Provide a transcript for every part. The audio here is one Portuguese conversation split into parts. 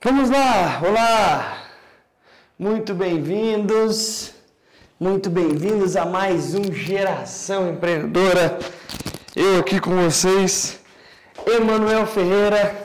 Vamos lá, olá! Muito bem-vindos, muito bem-vindos a mais um Geração Empreendedora. Eu aqui com vocês, Emanuel Ferreira,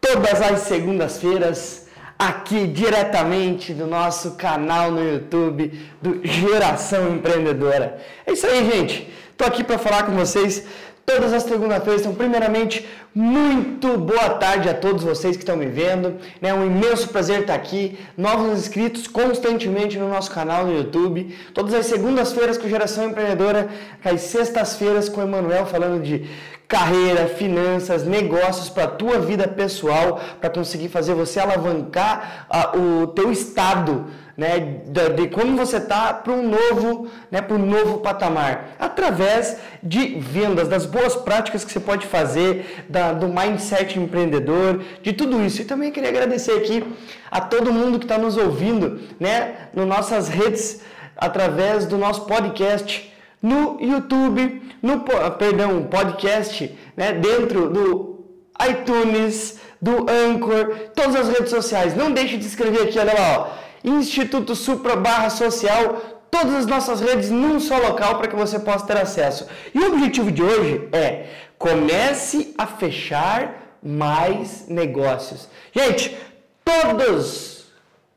todas as segundas-feiras, aqui diretamente do nosso canal no YouTube do Geração Empreendedora. É isso aí, gente. Tô aqui para falar com vocês todas as segundas-feiras. Então, primeiramente, muito boa tarde a todos vocês que estão me vendo. É um imenso prazer estar aqui. Novos inscritos constantemente no nosso canal no YouTube. Todas as segundas-feiras com Geração Empreendedora, as sextas-feiras com o Emanuel falando de carreira, finanças, negócios para a tua vida pessoal, para conseguir fazer você alavancar uh, o teu estado né, de, de como você está para um novo, né, para um novo patamar, através de vendas, das boas práticas que você pode fazer, da, do mindset empreendedor, de tudo isso. E também queria agradecer aqui a todo mundo que está nos ouvindo, né, nas nossas redes, através do nosso podcast no YouTube, no perdão, podcast, né, dentro do iTunes, do Anchor, todas as redes sociais. Não deixe de escrever aqui, olha lá, ó Instituto Supra barra social, todas as nossas redes num só local para que você possa ter acesso. E o objetivo de hoje é comece a fechar mais negócios. Gente, todos,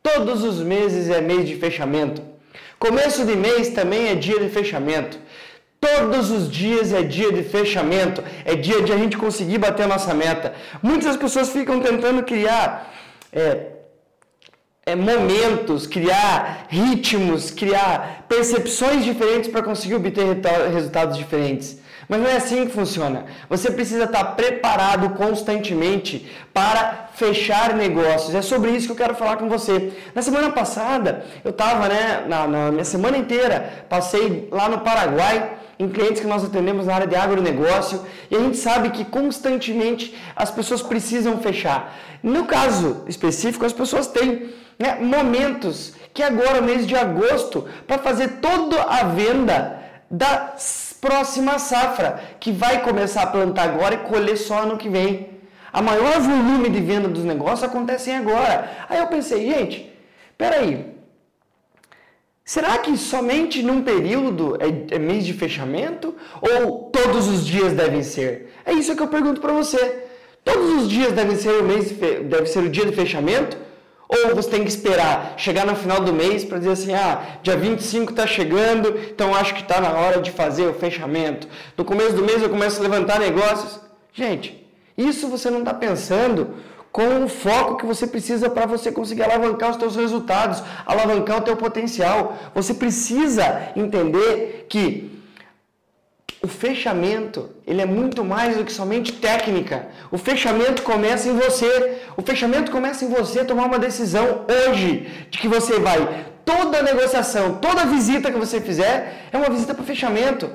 todos os meses é mês de fechamento. Começo de mês também é dia de fechamento. Todos os dias é dia de fechamento, é dia de a gente conseguir bater a nossa meta. Muitas pessoas ficam tentando criar é, é, momentos, criar ritmos, criar percepções diferentes para conseguir obter resultados diferentes. Mas não é assim que funciona. Você precisa estar preparado constantemente para fechar negócios. É sobre isso que eu quero falar com você. Na semana passada, eu estava, né, na, na minha semana inteira, passei lá no Paraguai em clientes que nós atendemos na área de agronegócio e a gente sabe que constantemente as pessoas precisam fechar. No caso específico, as pessoas têm né, momentos que agora, mês de agosto, para fazer toda a venda da próxima safra, que vai começar a plantar agora e colher só ano que vem. A maior volume de venda dos negócios acontecem agora. Aí eu pensei, gente, peraí, será que somente num período é, é mês de fechamento ou todos os dias devem ser? É isso que eu pergunto para você. Todos os dias devem ser o mês, deve ser o dia de fechamento? Ou você tem que esperar chegar no final do mês para dizer assim: ah, dia 25 está chegando, então acho que está na hora de fazer o fechamento. No começo do mês eu começo a levantar negócios. Gente, isso você não está pensando com o foco que você precisa para você conseguir alavancar os seus resultados, alavancar o teu potencial. Você precisa entender que o fechamento, ele é muito mais do que somente técnica. O fechamento começa em você. O fechamento começa em você tomar uma decisão hoje de que você vai toda negociação, toda visita que você fizer é uma visita para fechamento.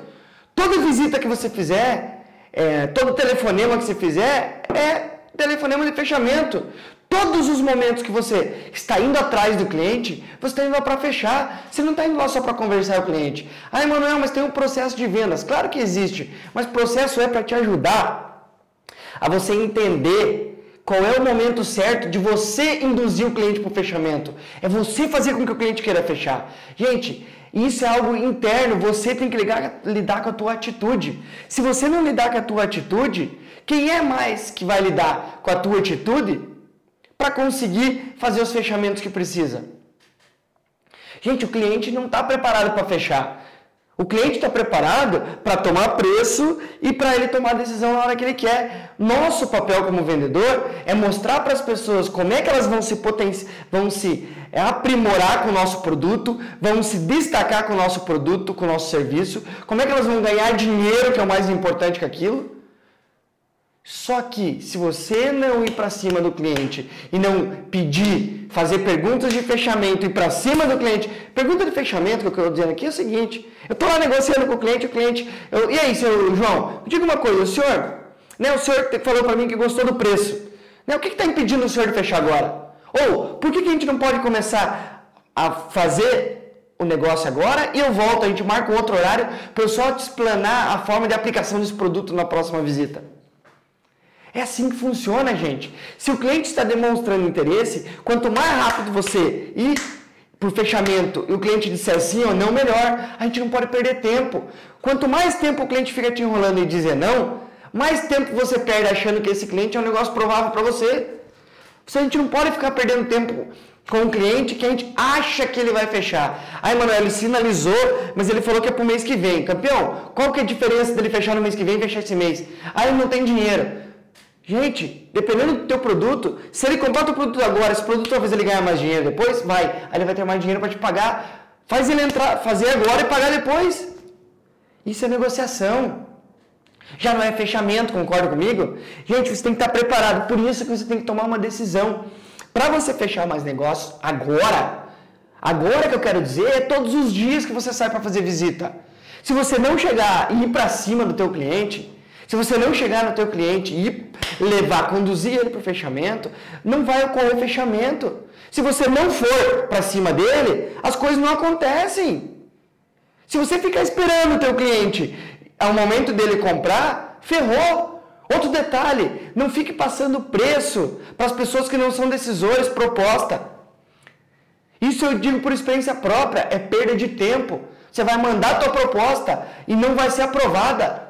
Toda visita que você fizer, é, todo telefonema que você fizer é telefonema de fechamento. Todos os momentos que você está indo atrás do cliente, você está indo lá para fechar. Você não está indo lá só para conversar com o cliente. Ah, Emanuel, mas tem um processo de vendas. Claro que existe, mas processo é para te ajudar a você entender qual é o momento certo de você induzir o cliente para o fechamento. É você fazer com que o cliente queira fechar. Gente, isso é algo interno, você tem que ligar, lidar com a tua atitude. Se você não lidar com a tua atitude, quem é mais que vai lidar com a tua atitude? Para conseguir fazer os fechamentos que precisa. Gente, o cliente não está preparado para fechar. O cliente está preparado para tomar preço e para ele tomar a decisão na hora que ele quer. Nosso papel como vendedor é mostrar para as pessoas como é que elas vão se potenciar, vão se é, aprimorar com o nosso produto, vão se destacar com o nosso produto, com o nosso serviço, como é que elas vão ganhar dinheiro, que é o mais importante que aquilo. Só que se você não ir para cima do cliente e não pedir, fazer perguntas de fechamento e para cima do cliente, pergunta de fechamento que eu estou dizendo aqui é o seguinte: eu estou lá negociando com o cliente, o cliente, eu, e aí, seu João, diga uma coisa, o senhor, né, o senhor falou para mim que gostou do preço, né, o que está impedindo o senhor de fechar agora? Ou por que, que a gente não pode começar a fazer o negócio agora e eu volto, a gente marca um outro horário para eu só te explanar a forma de aplicação desse produto na próxima visita? É assim que funciona, gente. Se o cliente está demonstrando interesse, quanto mais rápido você ir para o fechamento e o cliente disser sim ou não, melhor. A gente não pode perder tempo. Quanto mais tempo o cliente fica te enrolando e dizer não, mais tempo você perde achando que esse cliente é um negócio provável para você. A gente não pode ficar perdendo tempo com um cliente que a gente acha que ele vai fechar. Aí, Manoel, ele sinalizou, mas ele falou que é para o mês que vem. Campeão, qual que é a diferença dele fechar no mês que vem e fechar esse mês? Aí ele não tem dinheiro. Gente, dependendo do teu produto, se ele comprar o produto agora, esse produto talvez ele ganhar mais dinheiro depois, vai. Aí ele vai ter mais dinheiro para te pagar. Faz ele entrar, fazer agora e pagar depois. Isso é negociação. Já não é fechamento, concorda comigo? Gente, você tem que estar preparado. Por isso que você tem que tomar uma decisão. Para você fechar mais negócios agora, agora que eu quero dizer, é todos os dias que você sai para fazer visita. Se você não chegar e ir para cima do teu cliente, se você não chegar no teu cliente e levar, conduzir ele para o fechamento, não vai ocorrer fechamento. Se você não for para cima dele, as coisas não acontecem. Se você ficar esperando o teu cliente ao momento dele comprar, ferrou. Outro detalhe, não fique passando preço para as pessoas que não são decisores, proposta. Isso eu digo por experiência própria, é perda de tempo. Você vai mandar a tua proposta e não vai ser aprovada.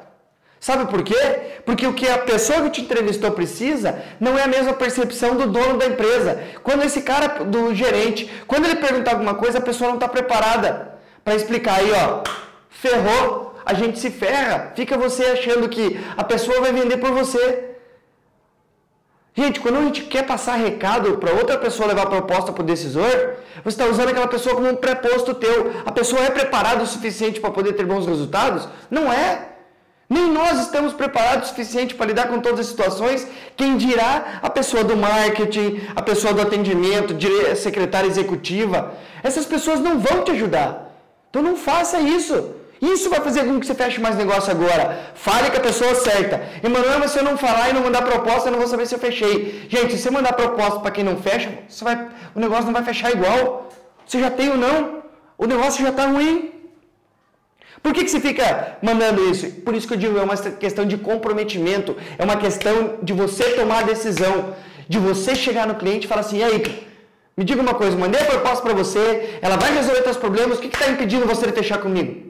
Sabe por quê? Porque o que a pessoa que te entrevistou precisa não é a mesma percepção do dono da empresa. Quando esse cara, do gerente, quando ele perguntar alguma coisa, a pessoa não está preparada para explicar. Aí, ó, ferrou, a gente se ferra. Fica você achando que a pessoa vai vender por você. Gente, quando a gente quer passar recado para outra pessoa levar proposta para o decisor, você está usando aquela pessoa como um preposto teu. A pessoa é preparada o suficiente para poder ter bons resultados? Não é. Nem nós estamos preparados o suficiente para lidar com todas as situações. Quem dirá a pessoa do marketing, a pessoa do atendimento, secretária executiva. Essas pessoas não vão te ajudar. Então não faça isso. Isso vai fazer com que você feche mais negócio agora. Fale com a pessoa certa. Emanuel, se eu não falar e não mandar proposta, eu não vou saber se eu fechei. Gente, se você mandar proposta para quem não fecha, vai, o negócio não vai fechar igual. Você já tem ou não. O negócio já está ruim. Por que, que você fica mandando isso? Por isso que eu digo, é uma questão de comprometimento, é uma questão de você tomar a decisão, de você chegar no cliente e falar assim, e aí, me diga uma coisa, mandei a proposta para você, ela vai resolver seus problemas, o que está impedindo você de fechar comigo?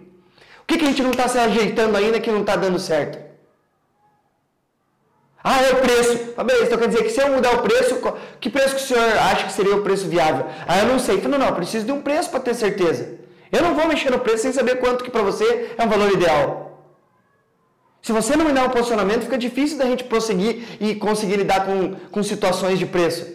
O que, que a gente não está se ajeitando ainda que não está dando certo? Ah, é o preço. Ah, beleza, então quer dizer que se eu mudar o preço, que preço que o senhor acha que seria o preço viável? Ah, eu não sei. Então, não, não, preciso de um preço para ter certeza. Eu não vou mexer no preço sem saber quanto que para você é um valor ideal. Se você não me dá um posicionamento, fica difícil da gente prosseguir e conseguir lidar com, com situações de preço.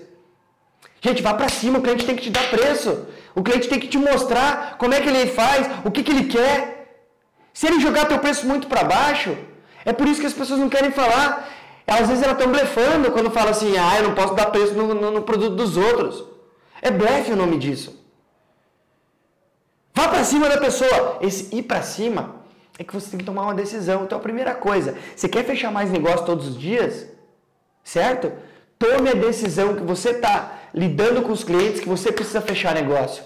Gente, vá para cima, o cliente tem que te dar preço. O cliente tem que te mostrar como é que ele faz, o que, que ele quer. Se ele jogar teu preço muito para baixo, é por isso que as pessoas não querem falar. Às vezes elas estão blefando quando falam assim, ah, eu não posso dar preço no, no, no produto dos outros. É blefe o nome disso. Vá para cima da pessoa. Esse ir para cima é que você tem que tomar uma decisão. Então, a primeira coisa, você quer fechar mais negócio todos os dias? Certo? Tome a decisão que você está lidando com os clientes que você precisa fechar negócio.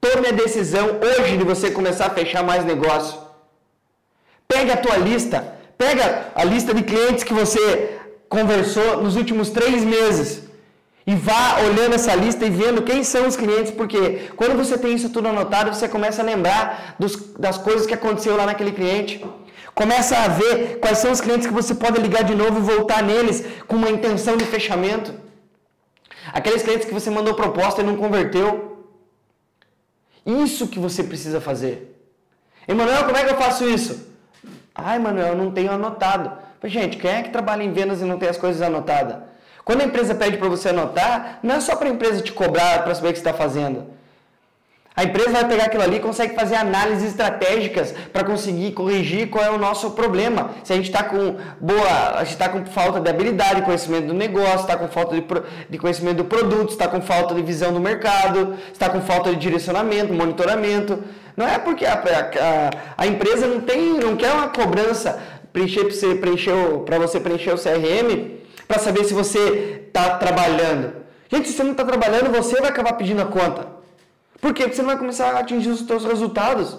Tome a decisão hoje de você começar a fechar mais negócio. Pega a tua lista, pega a lista de clientes que você conversou nos últimos três meses. E vá olhando essa lista e vendo quem são os clientes, porque quando você tem isso tudo anotado, você começa a lembrar dos, das coisas que aconteceu lá naquele cliente. Começa a ver quais são os clientes que você pode ligar de novo e voltar neles com uma intenção de fechamento. Aqueles clientes que você mandou proposta e não converteu. Isso que você precisa fazer. Emanuel, como é que eu faço isso? Ai, Emanuel, não tenho anotado. Gente, quem é que trabalha em vendas e não tem as coisas anotadas? Quando a empresa pede para você anotar, não é só para a empresa te cobrar para saber o que está fazendo. A empresa vai pegar aquilo ali e consegue fazer análises estratégicas para conseguir corrigir qual é o nosso problema. Se a gente está com boa, a gente está com falta de habilidade, conhecimento do negócio, está com falta de, de conhecimento do produto, está com falta de visão do mercado, está com falta de direcionamento, monitoramento. Não é porque a, a, a empresa não tem, não quer uma cobrança preencher, para você preencher o CRM para saber se você está trabalhando. Gente, se você não está trabalhando, você vai acabar pedindo a conta. Por quê? Porque você não vai começar a atingir os seus resultados.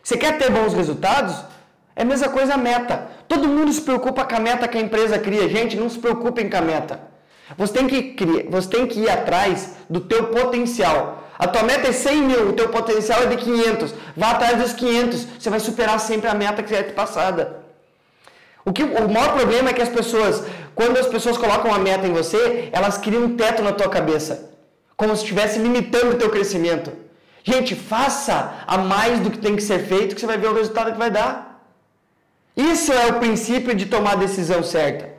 Você quer ter bons resultados? É a mesma coisa a meta. Todo mundo se preocupa com a meta que a empresa cria. Gente, não se preocupem com a meta. Você tem que, criar, você tem que ir atrás do teu potencial. A tua meta é 100 mil, o teu potencial é de 500. Vá atrás dos 500. Você vai superar sempre a meta que é passada. O, que, o maior problema é que as pessoas, quando as pessoas colocam uma meta em você, elas criam um teto na tua cabeça. Como se estivesse limitando o teu crescimento. Gente, faça a mais do que tem que ser feito que você vai ver o resultado que vai dar. Isso é o princípio de tomar a decisão certa.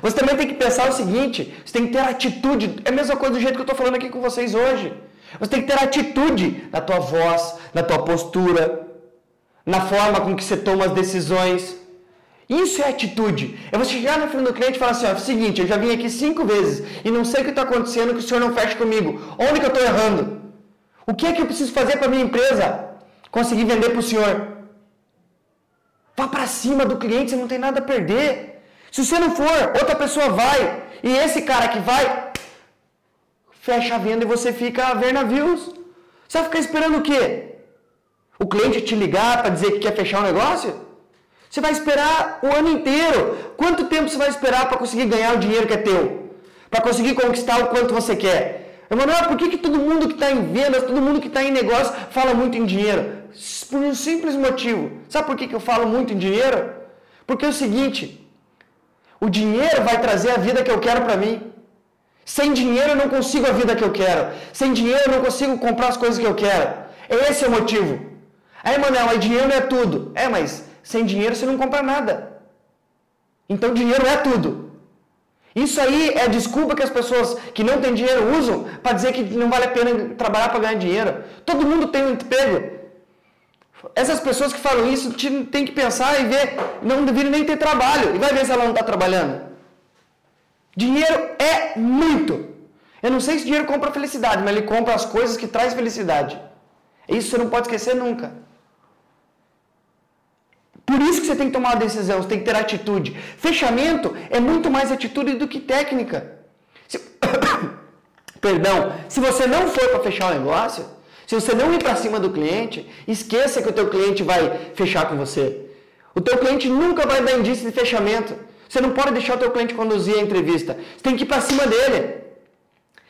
Você também tem que pensar o seguinte: você tem que ter atitude. É a mesma coisa do jeito que eu estou falando aqui com vocês hoje. Você tem que ter atitude na tua voz, na tua postura, na forma com que você toma as decisões. Isso é atitude. É você chegar na frente do cliente e falar assim: ó, o seguinte, eu já vim aqui cinco vezes e não sei o que está acontecendo que o senhor não fecha comigo. Onde que eu estou errando? O que é que eu preciso fazer para minha empresa conseguir vender para o senhor? Vá para cima do cliente, você não tem nada a perder. Se você não for, outra pessoa vai. E esse cara que vai, fecha a venda e você fica a ver navios. Você vai ficar esperando o quê? O cliente te ligar para dizer que quer fechar um negócio? Você vai esperar o ano inteiro. Quanto tempo você vai esperar para conseguir ganhar o dinheiro que é teu? Para conseguir conquistar o quanto você quer? Emanuel, por que, que todo mundo que está em vendas, todo mundo que está em negócio fala muito em dinheiro? Por um simples motivo. Sabe por que, que eu falo muito em dinheiro? Porque é o seguinte: o dinheiro vai trazer a vida que eu quero para mim. Sem dinheiro eu não consigo a vida que eu quero. Sem dinheiro eu não consigo comprar as coisas que eu quero. Esse é o motivo. Aí, Manuel, mas dinheiro não é tudo. É, mas sem dinheiro você não compra nada. Então dinheiro é tudo. Isso aí é a desculpa que as pessoas que não têm dinheiro usam para dizer que não vale a pena trabalhar para ganhar dinheiro. Todo mundo tem um emprego. Essas pessoas que falam isso tem que pensar e ver, não deveriam nem ter trabalho. E vai ver se ela não está trabalhando. Dinheiro é muito. Eu não sei se dinheiro compra felicidade, mas ele compra as coisas que traz felicidade. Isso você não pode esquecer nunca. Por isso que você tem que tomar uma decisão, você tem que ter atitude. Fechamento é muito mais atitude do que técnica. Se... Perdão, se você não for para fechar o negócio, se você não ir para cima do cliente, esqueça que o teu cliente vai fechar com você. O teu cliente nunca vai dar indício de fechamento. Você não pode deixar o teu cliente conduzir a entrevista. Você tem que ir para cima dele.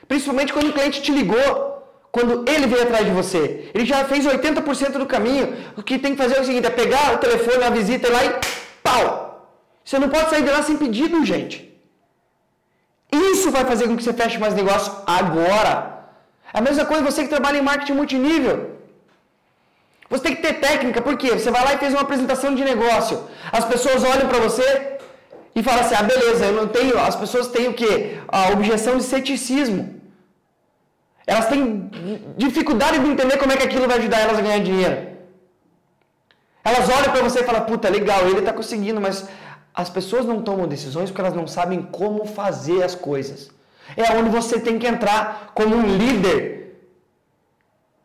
Principalmente quando o cliente te ligou, quando ele veio atrás de você. Ele já fez 80% do caminho. O que tem que fazer é o seguinte, é pegar o telefone, a visita lá e pau! Você não pode sair de lá sem pedido, gente. Isso vai fazer com que você feche mais negócio agora. A mesma coisa você que trabalha em marketing multinível. Você tem que ter técnica, por quê? Você vai lá e fez uma apresentação de negócio. As pessoas olham para você e falam assim: ah, beleza, eu não tenho. As pessoas têm o quê? A objeção de ceticismo. Elas têm dificuldade de entender como é que aquilo vai ajudar elas a ganhar dinheiro. Elas olham para você e falam: puta, legal, ele está conseguindo, mas as pessoas não tomam decisões porque elas não sabem como fazer as coisas. É onde você tem que entrar como um líder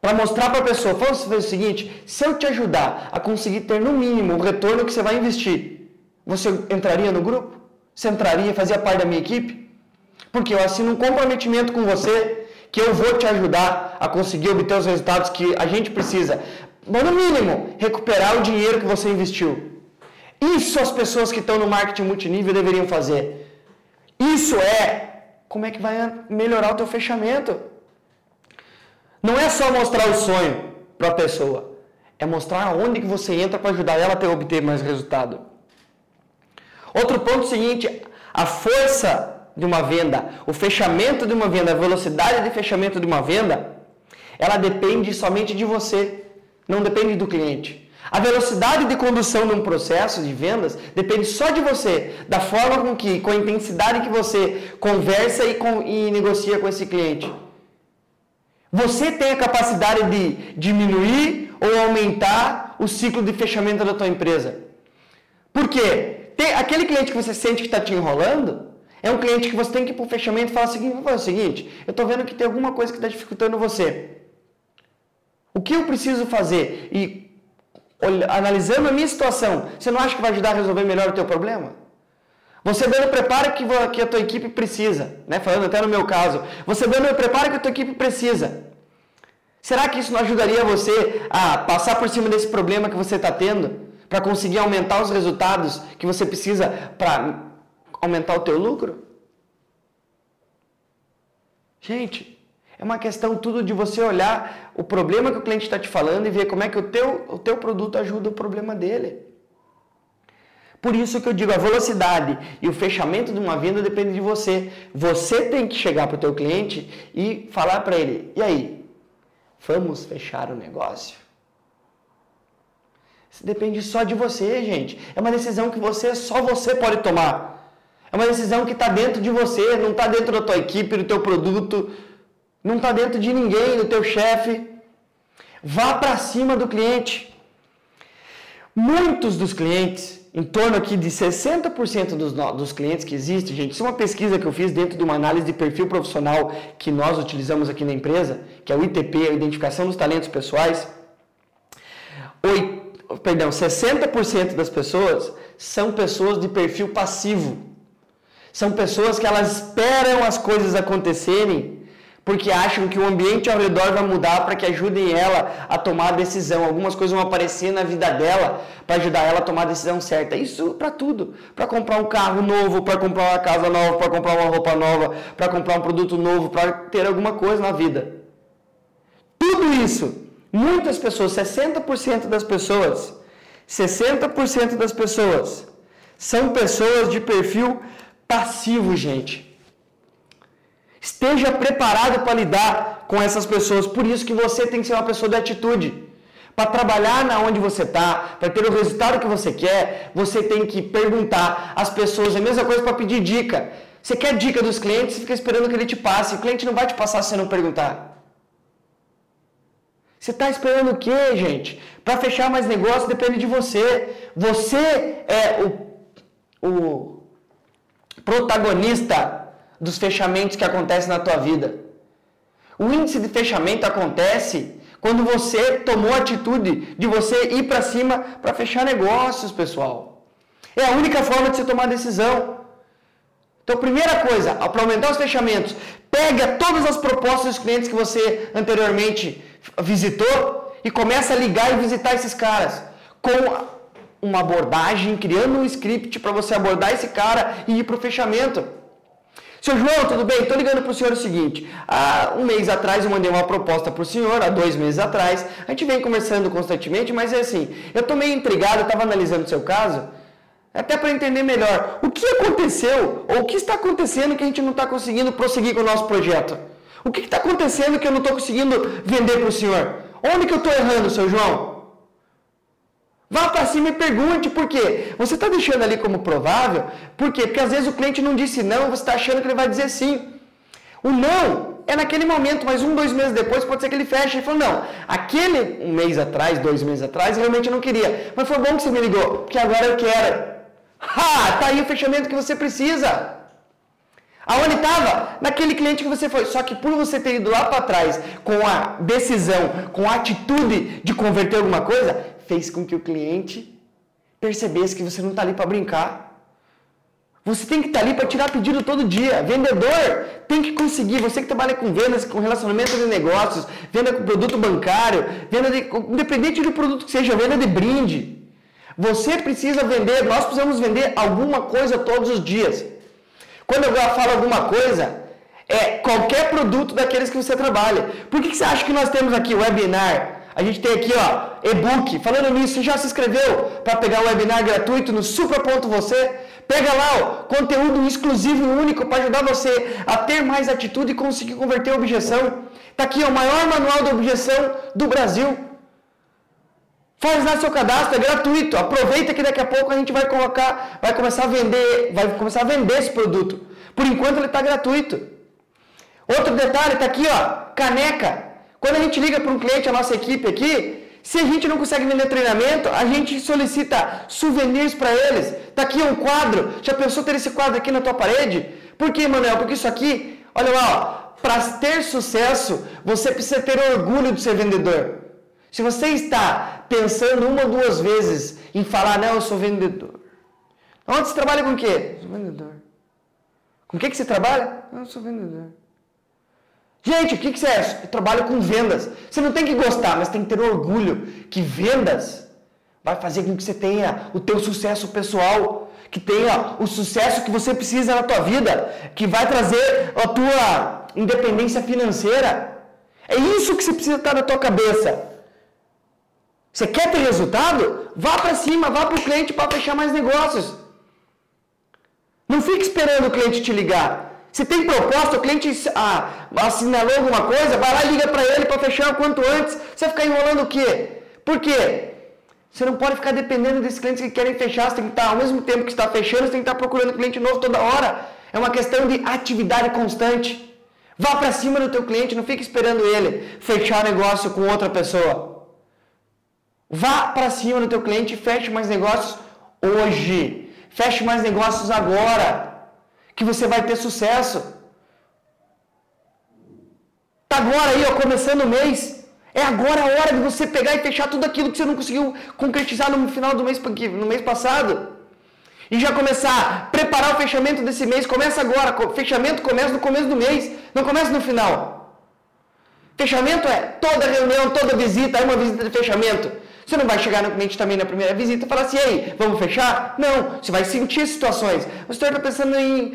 para mostrar para a pessoa, vamos fazer o seguinte, se eu te ajudar a conseguir ter no mínimo o retorno que você vai investir, você entraria no grupo? Você entraria, fazia parte da minha equipe? Porque eu assino um comprometimento com você que eu vou te ajudar a conseguir obter os resultados que a gente precisa. Mas no mínimo, recuperar o dinheiro que você investiu. Isso as pessoas que estão no marketing multinível deveriam fazer. Isso é como é que vai melhorar o teu fechamento. Não é só mostrar o sonho para a pessoa, é mostrar onde que você entra para ajudar ela a ter, obter mais resultado. Outro ponto seguinte, a força de uma venda, o fechamento de uma venda, a velocidade de fechamento de uma venda, ela depende somente de você, não depende do cliente. A velocidade de condução de um processo de vendas depende só de você, da forma com que, com a intensidade que você conversa e, com, e negocia com esse cliente. Você tem a capacidade de diminuir ou aumentar o ciclo de fechamento da tua empresa. Por quê? Tem, aquele cliente que você sente que está te enrolando, é um cliente que você tem que ir para o fechamento e falar o seguinte, vou fazer o seguinte, eu estou vendo que tem alguma coisa que está dificultando você. O que eu preciso fazer? E analisando a minha situação, você não acha que vai ajudar a resolver melhor o teu problema? Você dando o preparo que, que a tua equipe precisa, né? Falando até no meu caso, você dando o preparo que a tua equipe precisa. Será que isso não ajudaria você a passar por cima desse problema que você está tendo? para conseguir aumentar os resultados que você precisa para aumentar o teu lucro? Gente, é uma questão tudo de você olhar o problema que o cliente está te falando e ver como é que o teu, o teu produto ajuda o problema dele. Por isso que eu digo, a velocidade e o fechamento de uma venda depende de você. Você tem que chegar para o teu cliente e falar para ele, e aí, vamos fechar o negócio? Isso depende só de você, gente. É uma decisão que você, só você pode tomar. É uma decisão que está dentro de você, não está dentro da tua equipe, do teu produto, não está dentro de ninguém, do teu chefe. Vá para cima do cliente. Muitos dos clientes em torno aqui de 60% dos, dos clientes que existem, gente, isso é uma pesquisa que eu fiz dentro de uma análise de perfil profissional que nós utilizamos aqui na empresa, que é o ITP, a Identificação dos Talentos Pessoais. Oito, perdão, 60% das pessoas são pessoas de perfil passivo. São pessoas que elas esperam as coisas acontecerem porque acham que o ambiente ao redor vai mudar para que ajudem ela a tomar a decisão. Algumas coisas vão aparecer na vida dela para ajudar ela a tomar a decisão certa. Isso para tudo, para comprar um carro novo, para comprar uma casa nova, para comprar uma roupa nova, para comprar um produto novo, para ter alguma coisa na vida. Tudo isso, muitas pessoas, 60% das pessoas, 60% das pessoas são pessoas de perfil passivo, gente. Esteja preparado para lidar com essas pessoas. Por isso que você tem que ser uma pessoa de atitude. Para trabalhar na onde você está, para ter o resultado que você quer, você tem que perguntar às pessoas. É a mesma coisa para pedir dica. Você quer dica dos clientes, você fica esperando que ele te passe. O cliente não vai te passar se você não perguntar. Você está esperando o quê, gente? Para fechar mais negócio depende de você. Você é o, o protagonista dos fechamentos que acontecem na tua vida. O índice de fechamento acontece quando você tomou a atitude de você ir para cima para fechar negócios, pessoal. É a única forma de você tomar decisão. Então, primeira coisa, para aumentar os fechamentos, pega todas as propostas dos clientes que você anteriormente visitou e começa a ligar e visitar esses caras com uma abordagem, criando um script para você abordar esse cara e ir para o fechamento. Seu João, tudo bem? Estou ligando para o senhor o seguinte. Há um mês atrás eu mandei uma proposta para o senhor, há dois meses atrás. A gente vem conversando constantemente, mas é assim, eu estou meio intrigado, estava analisando o seu caso, até para entender melhor o que aconteceu ou o que está acontecendo que a gente não está conseguindo prosseguir com o nosso projeto. O que está acontecendo que eu não estou conseguindo vender para o senhor? Onde que eu estou errando, seu João? Vá para cima e pergunte por quê. Você está deixando ali como provável, por quê? Porque às vezes o cliente não disse não, você está achando que ele vai dizer sim. O não é naquele momento, mas um, dois meses depois pode ser que ele feche e falou, não, aquele um mês atrás, dois meses atrás, realmente eu não queria. Mas foi bom que você me ligou, porque agora eu quero. Ha! Tá aí o fechamento que você precisa. Aonde estava? Naquele cliente que você foi. Só que por você ter ido lá para trás com a decisão, com a atitude de converter alguma coisa, fez com que o cliente percebesse que você não está ali para brincar. Você tem que estar tá ali para tirar pedido todo dia. Vendedor tem que conseguir. Você que trabalha com vendas, com relacionamento de negócios, venda com produto bancário, venda de, independente do produto que seja, venda de brinde. Você precisa vender, nós precisamos vender alguma coisa todos os dias. Quando eu falo alguma coisa, é qualquer produto daqueles que você trabalha. Por que, que você acha que nós temos aqui webinar? A gente tem aqui, ó, e-book. Falando nisso, você já se inscreveu para pegar o webinar gratuito no supra.você? Pega lá, ó, conteúdo exclusivo e único para ajudar você a ter mais atitude e conseguir converter a objeção. Tá aqui, ó, o maior manual de objeção do Brasil. Faz lá seu cadastro, é gratuito. Aproveita que daqui a pouco a gente vai colocar, vai começar a vender, vai começar a vender esse produto. Por enquanto ele está gratuito. Outro detalhe, está aqui, ó, caneca. Quando a gente liga para um cliente, a nossa equipe aqui, se a gente não consegue vender treinamento, a gente solicita souvenirs para eles. Está aqui um quadro. Já pensou ter esse quadro aqui na tua parede? Por quê, Manuel? Porque isso aqui, olha lá, para ter sucesso, você precisa ter orgulho de ser vendedor. Se você está pensando uma ou duas vezes em falar, não, eu sou vendedor. Onde você trabalha com o quê? Sou vendedor. Com o que, que você trabalha? Eu sou vendedor. Gente, o que, que é? Eu trabalho com vendas. Você não tem que gostar, mas tem que ter orgulho que vendas Vai fazer com que você tenha o teu sucesso pessoal, que tenha o sucesso que você precisa na tua vida, que vai trazer a tua independência financeira. É isso que você precisa estar na tua cabeça. Você quer ter resultado? Vá para cima, vá para o cliente para fechar mais negócios. Não fique esperando o cliente te ligar. Se tem proposta, o cliente ah, assinalou alguma coisa, vai lá e liga para ele para fechar o quanto antes. Você vai ficar enrolando o quê? Por quê? Você não pode ficar dependendo desses clientes que querem fechar. Você tem que estar, ao mesmo tempo que está fechando, você tem que estar procurando cliente novo toda hora. É uma questão de atividade constante. Vá para cima do teu cliente, não fique esperando ele fechar negócio com outra pessoa. Vá para cima do teu cliente e feche mais negócios hoje. Feche mais negócios agora que você vai ter sucesso. Tá agora aí, ó, começando o mês. É agora a hora de você pegar e fechar tudo aquilo que você não conseguiu concretizar no final do mês, no mês passado. E já começar a preparar o fechamento desse mês. Começa agora. Fechamento começa no começo do mês, não começa no final. Fechamento é toda reunião, toda visita, é uma visita de fechamento. Você não vai chegar no cliente também na primeira visita e falar assim, ei, vamos fechar? Não, você vai sentir situações. Você está pensando em,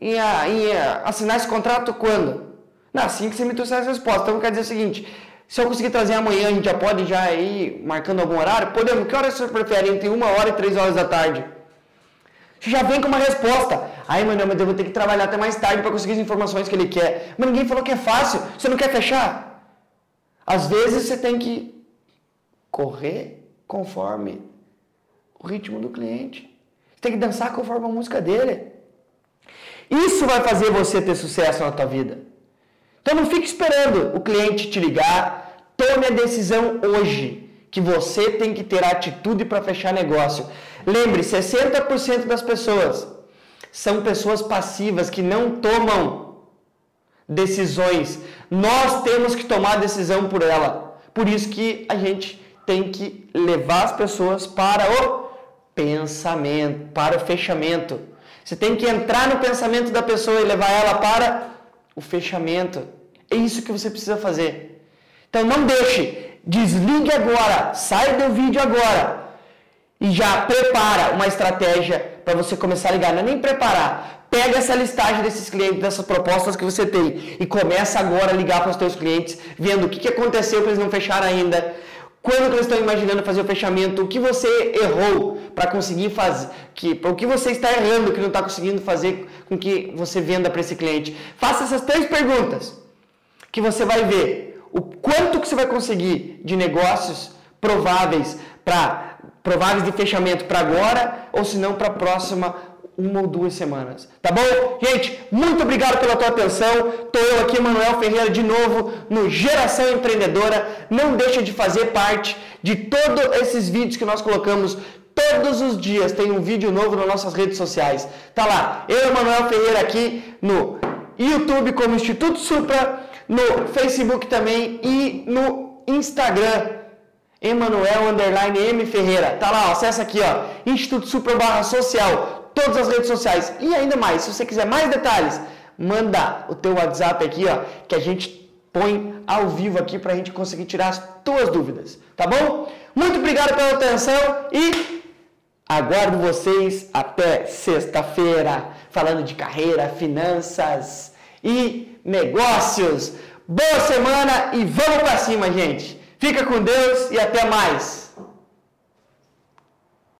em, em, assinar esse contrato quando? Não, assim que você me trouxer essa resposta. Então quer dizer o seguinte, se eu conseguir trazer amanhã, a gente já pode já ir marcando algum horário? Podemos. Que hora você prefere? Entre uma hora e três horas da tarde. Você já vem com uma resposta. Aí, mano, mas eu vou ter que trabalhar até mais tarde para conseguir as informações que ele quer. Mas ninguém falou que é fácil. Você não quer fechar? Às vezes você tem que correr conforme o ritmo do cliente. Você tem que dançar conforme a música dele. Isso vai fazer você ter sucesso na tua vida. Então não fique esperando o cliente te ligar. Tome a decisão hoje que você tem que ter atitude para fechar negócio. Lembre, 60% das pessoas são pessoas passivas que não tomam decisões. Nós temos que tomar decisão por ela. Por isso que a gente tem que levar as pessoas para o pensamento, para o fechamento. Você tem que entrar no pensamento da pessoa e levar ela para o fechamento. É isso que você precisa fazer. Então não deixe, desligue agora, sai do vídeo agora e já prepara uma estratégia para você começar a ligar. Não é nem preparar. Pega essa listagem desses clientes, dessas propostas que você tem e começa agora a ligar para os seus clientes, vendo o que, aconteceu para eles não fecharam ainda quando eles estão imaginando fazer o fechamento, o que você errou para conseguir fazer, que, o que você está errando que não está conseguindo fazer com que você venda para esse cliente. Faça essas três perguntas que você vai ver o quanto que você vai conseguir de negócios prováveis para prováveis de fechamento para agora ou se não para a próxima uma ou duas semanas. Tá bom? Gente, muito obrigado pela tua atenção. Tô eu aqui, Manuel Ferreira, de novo no Geração Empreendedora. Não deixa de fazer parte de todos esses vídeos que nós colocamos todos os dias. Tem um vídeo novo nas nossas redes sociais. Tá lá, eu, Manuel Ferreira, aqui no YouTube como Instituto Supra, no Facebook também e no Instagram. Emanuel M Ferreira. Tá lá, ó, acessa aqui, ó. Instituto Supra barra social todas as redes sociais. E ainda mais, se você quiser mais detalhes, manda o teu WhatsApp aqui, ó, que a gente põe ao vivo aqui para a gente conseguir tirar as tuas dúvidas, tá bom? Muito obrigado pela atenção e aguardo vocês até sexta-feira, falando de carreira, finanças e negócios. Boa semana e vamos para cima, gente. Fica com Deus e até mais.